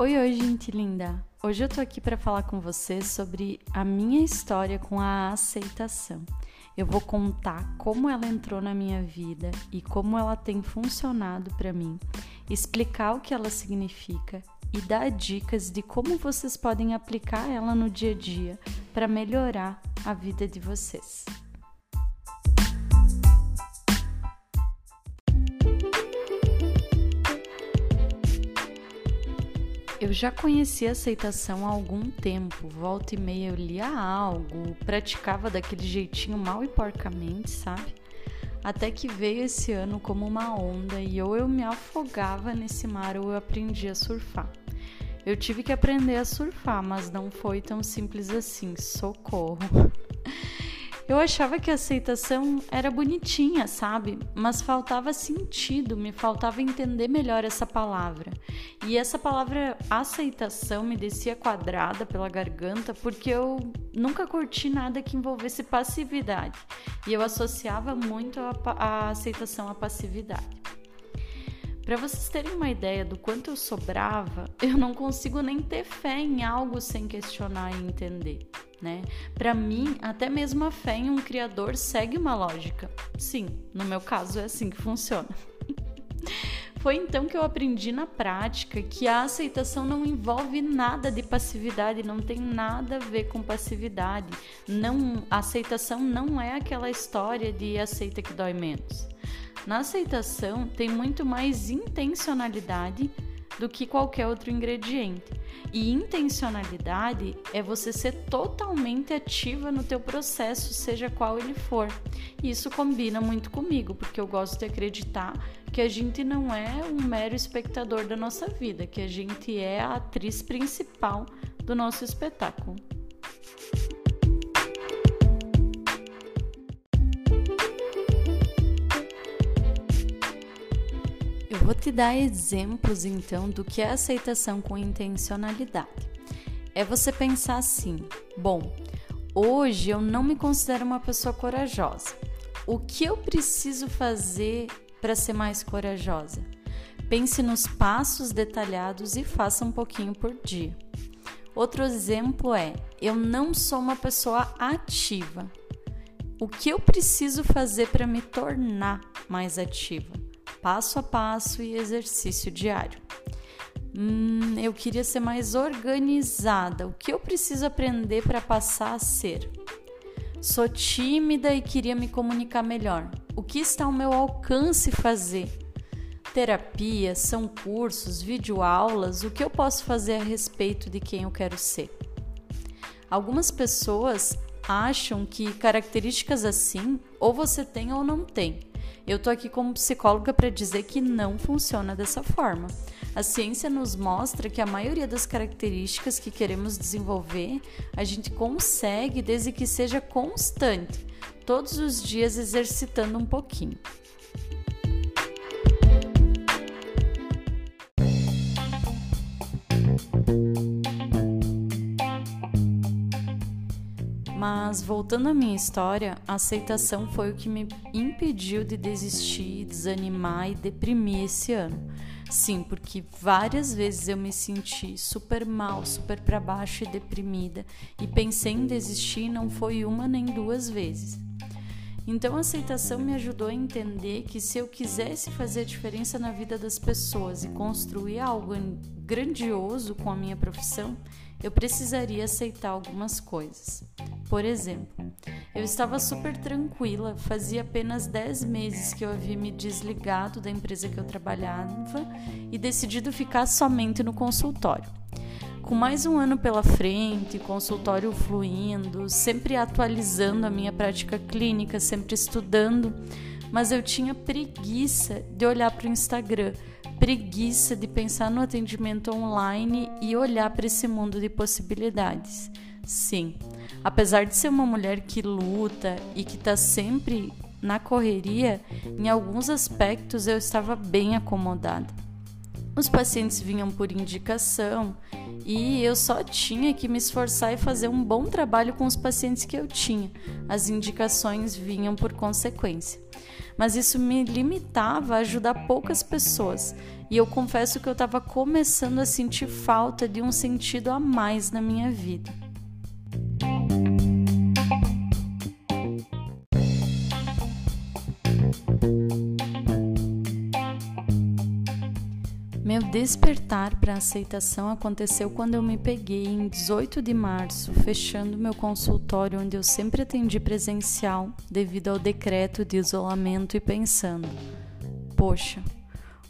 Oi, oi, gente linda! Hoje eu tô aqui para falar com você sobre a minha história com a aceitação. Eu vou contar como ela entrou na minha vida e como ela tem funcionado para mim, explicar o que ela significa e dar dicas de como vocês podem aplicar ela no dia a dia para melhorar a vida de vocês. Eu já conhecia aceitação há algum tempo, volta e meia eu lia algo, praticava daquele jeitinho mal e porcamente, sabe? Até que veio esse ano como uma onda e ou eu me afogava nesse mar ou eu aprendi a surfar. Eu tive que aprender a surfar, mas não foi tão simples assim. Socorro! Eu achava que a aceitação era bonitinha, sabe? Mas faltava sentido, me faltava entender melhor essa palavra. E essa palavra aceitação me descia quadrada pela garganta porque eu nunca curti nada que envolvesse passividade. E eu associava muito a, a aceitação à passividade. Para vocês terem uma ideia do quanto eu sobrava, eu não consigo nem ter fé em algo sem questionar e entender né? Para mim, até mesmo a fé em um criador segue uma lógica. Sim, no meu caso é assim que funciona. Foi então que eu aprendi na prática que a aceitação não envolve nada de passividade, não tem nada a ver com passividade. Não, a aceitação não é aquela história de aceita que dói menos. Na aceitação tem muito mais intencionalidade do que qualquer outro ingrediente. E intencionalidade é você ser totalmente ativa no teu processo, seja qual ele for. E isso combina muito comigo, porque eu gosto de acreditar que a gente não é um mero espectador da nossa vida, que a gente é a atriz principal do nosso espetáculo. Vou te dar exemplos então do que é aceitação com intencionalidade. É você pensar assim: bom, hoje eu não me considero uma pessoa corajosa. O que eu preciso fazer para ser mais corajosa? Pense nos passos detalhados e faça um pouquinho por dia. Outro exemplo é: eu não sou uma pessoa ativa. O que eu preciso fazer para me tornar mais ativa? Passo a passo e exercício diário. Hum, eu queria ser mais organizada. O que eu preciso aprender para passar a ser? Sou tímida e queria me comunicar melhor. O que está ao meu alcance fazer? Terapia, são cursos, videoaulas, o que eu posso fazer a respeito de quem eu quero ser? Algumas pessoas acham que características assim ou você tem ou não tem. Eu tô aqui como psicóloga para dizer que não funciona dessa forma. A ciência nos mostra que a maioria das características que queremos desenvolver, a gente consegue desde que seja constante, todos os dias exercitando um pouquinho. Mas voltando à minha história, a aceitação foi o que me impediu de desistir, desanimar e deprimir esse ano. Sim, porque várias vezes eu me senti super mal, super para baixo e deprimida, e pensei em desistir não foi uma nem duas vezes. Então a aceitação me ajudou a entender que se eu quisesse fazer diferença na vida das pessoas e construir algo grandioso com a minha profissão, eu precisaria aceitar algumas coisas. Por exemplo, eu estava super tranquila, fazia apenas 10 meses que eu havia me desligado da empresa que eu trabalhava e decidido ficar somente no consultório. Com mais um ano pela frente, consultório fluindo, sempre atualizando a minha prática clínica, sempre estudando, mas eu tinha preguiça de olhar para o Instagram, preguiça de pensar no atendimento online e olhar para esse mundo de possibilidades. Sim, apesar de ser uma mulher que luta e que está sempre na correria, em alguns aspectos eu estava bem acomodada. Os pacientes vinham por indicação e eu só tinha que me esforçar e fazer um bom trabalho com os pacientes que eu tinha. As indicações vinham por consequência. mas isso me limitava a ajudar poucas pessoas. E eu confesso que eu estava começando a sentir falta de um sentido a mais na minha vida. Despertar para a aceitação aconteceu quando eu me peguei em 18 de março, fechando meu consultório onde eu sempre atendi presencial devido ao decreto de isolamento e pensando: poxa,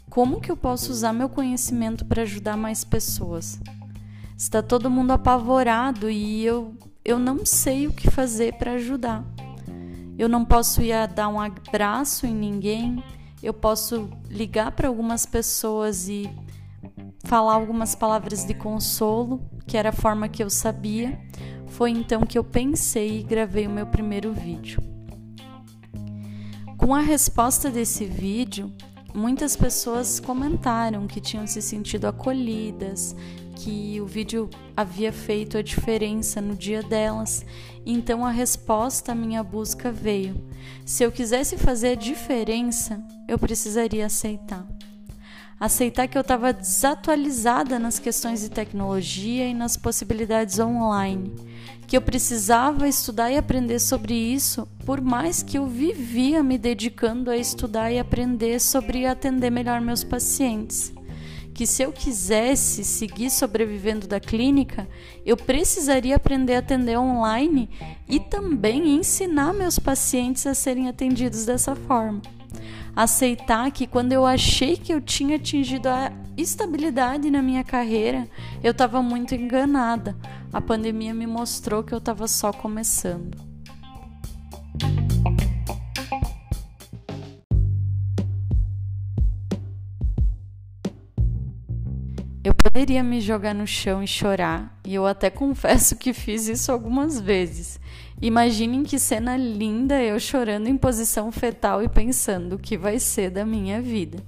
como que eu posso usar meu conhecimento para ajudar mais pessoas? Está todo mundo apavorado e eu, eu não sei o que fazer para ajudar. Eu não posso ir dar um abraço em ninguém eu posso ligar para algumas pessoas e falar algumas palavras de consolo, que era a forma que eu sabia. Foi então que eu pensei e gravei o meu primeiro vídeo. Com a resposta desse vídeo, muitas pessoas comentaram que tinham se sentido acolhidas, que o vídeo havia feito a diferença no dia delas. Então a resposta à minha busca veio. Se eu quisesse fazer a diferença, eu precisaria aceitar. Aceitar que eu estava desatualizada nas questões de tecnologia e nas possibilidades online, que eu precisava estudar e aprender sobre isso, por mais que eu vivia me dedicando a estudar e aprender sobre atender melhor meus pacientes que se eu quisesse seguir sobrevivendo da clínica, eu precisaria aprender a atender online e também ensinar meus pacientes a serem atendidos dessa forma. Aceitar que quando eu achei que eu tinha atingido a estabilidade na minha carreira, eu estava muito enganada. A pandemia me mostrou que eu estava só começando. Poderia me jogar no chão e chorar, e eu até confesso que fiz isso algumas vezes. Imaginem que cena linda eu chorando em posição fetal e pensando o que vai ser da minha vida.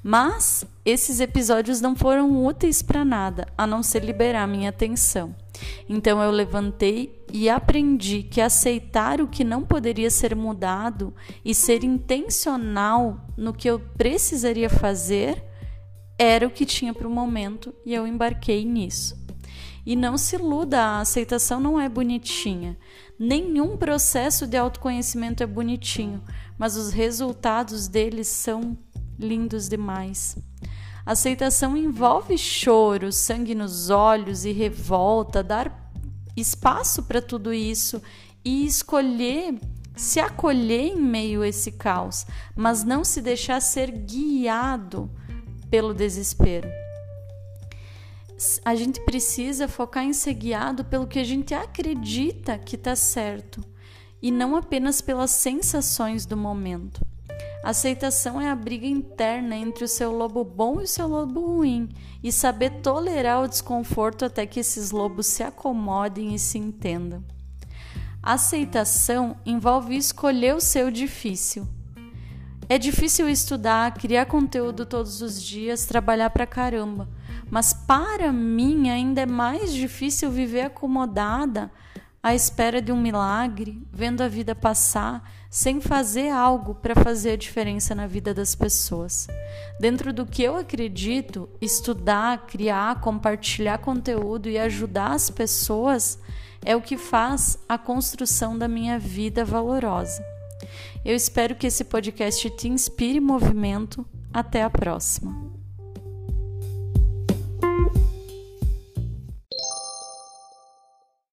Mas esses episódios não foram úteis para nada, a não ser liberar minha atenção. Então eu levantei e aprendi que aceitar o que não poderia ser mudado e ser intencional no que eu precisaria fazer era o que tinha para o momento e eu embarquei nisso. E não se iluda, a aceitação não é bonitinha. Nenhum processo de autoconhecimento é bonitinho, mas os resultados deles são lindos demais. Aceitação envolve choro, sangue nos olhos e revolta, dar espaço para tudo isso e escolher se acolher em meio a esse caos, mas não se deixar ser guiado pelo desespero. A gente precisa focar em ser guiado pelo que a gente acredita que está certo e não apenas pelas sensações do momento. Aceitação é a briga interna entre o seu lobo bom e o seu lobo ruim e saber tolerar o desconforto até que esses lobos se acomodem e se entendam. Aceitação envolve escolher o seu difícil, é difícil estudar, criar conteúdo todos os dias, trabalhar pra caramba. Mas para mim ainda é mais difícil viver acomodada à espera de um milagre, vendo a vida passar, sem fazer algo para fazer a diferença na vida das pessoas. Dentro do que eu acredito, estudar, criar, compartilhar conteúdo e ajudar as pessoas é o que faz a construção da minha vida valorosa. Eu espero que esse podcast te inspire movimento. Até a próxima.